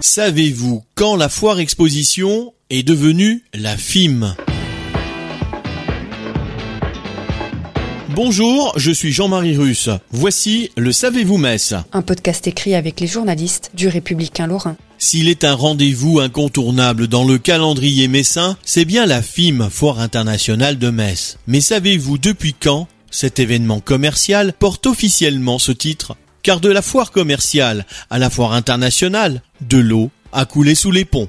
Savez-vous quand la foire exposition est devenue la FIM Bonjour, je suis Jean-Marie Russe. Voici le Savez-vous Metz Un podcast écrit avec les journalistes du Républicain Lorrain. S'il est un rendez-vous incontournable dans le calendrier messin, c'est bien la FIM, Foire internationale de Metz. Mais savez-vous depuis quand cet événement commercial porte officiellement ce titre? Car de la foire commerciale à la foire internationale, de l'eau a coulé sous les ponts.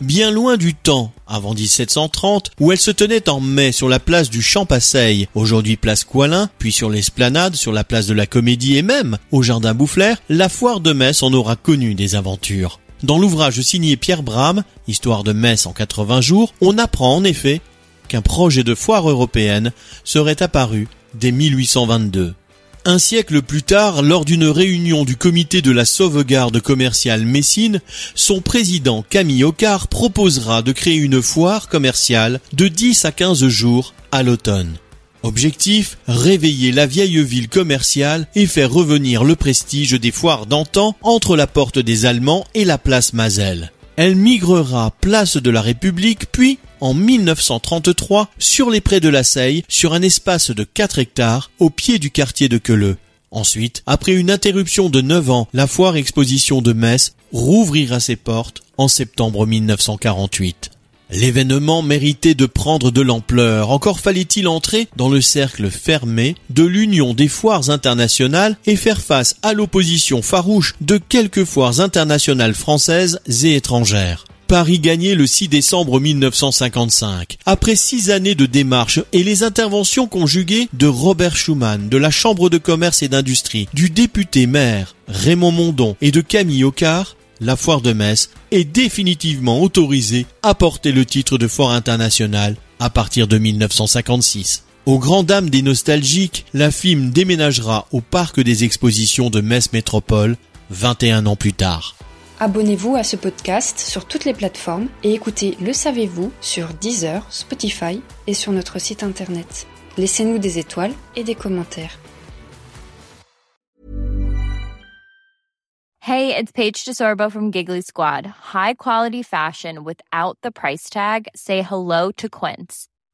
Bien loin du temps, avant 1730, où elle se tenait en mai sur la place du Champ Passeil, aujourd'hui place Coilin, puis sur l'esplanade, sur la place de la Comédie et même au Jardin Boufflers, la foire de Metz en aura connu des aventures. Dans l'ouvrage signé Pierre Bram, Histoire de Metz en 80 jours, on apprend en effet qu'un projet de foire européenne serait apparu dès 1822. Un siècle plus tard, lors d'une réunion du comité de la sauvegarde commerciale Messine, son président Camille Ocar proposera de créer une foire commerciale de 10 à 15 jours à l'automne. Objectif, réveiller la vieille ville commerciale et faire revenir le prestige des foires d'antan entre la porte des Allemands et la place Mazel. Elle migrera place de la République puis en 1933 sur les prés de la Seille sur un espace de 4 hectares au pied du quartier de Queuleux. Ensuite, après une interruption de 9 ans, la foire exposition de Metz rouvrira ses portes en septembre 1948. L'événement méritait de prendre de l'ampleur, encore fallait-il entrer dans le cercle fermé de l'Union des foires internationales et faire face à l'opposition farouche de quelques foires internationales françaises et étrangères. Paris gagné le 6 décembre 1955. Après six années de démarches et les interventions conjuguées de Robert Schuman, de la Chambre de commerce et d'industrie, du député maire Raymond Mondon et de Camille Ocar, la foire de Metz est définitivement autorisée à porter le titre de foire internationale à partir de 1956. Aux grand dames des nostalgiques, la FIM déménagera au parc des expositions de Metz Métropole 21 ans plus tard. Abonnez-vous à ce podcast sur toutes les plateformes et écoutez Le Savez-vous sur Deezer, Spotify et sur notre site internet. Laissez-nous des étoiles et des commentaires. Hey, it's Paige DeSorbo from Giggly Squad. High quality fashion without the price tag. Say hello to Quince.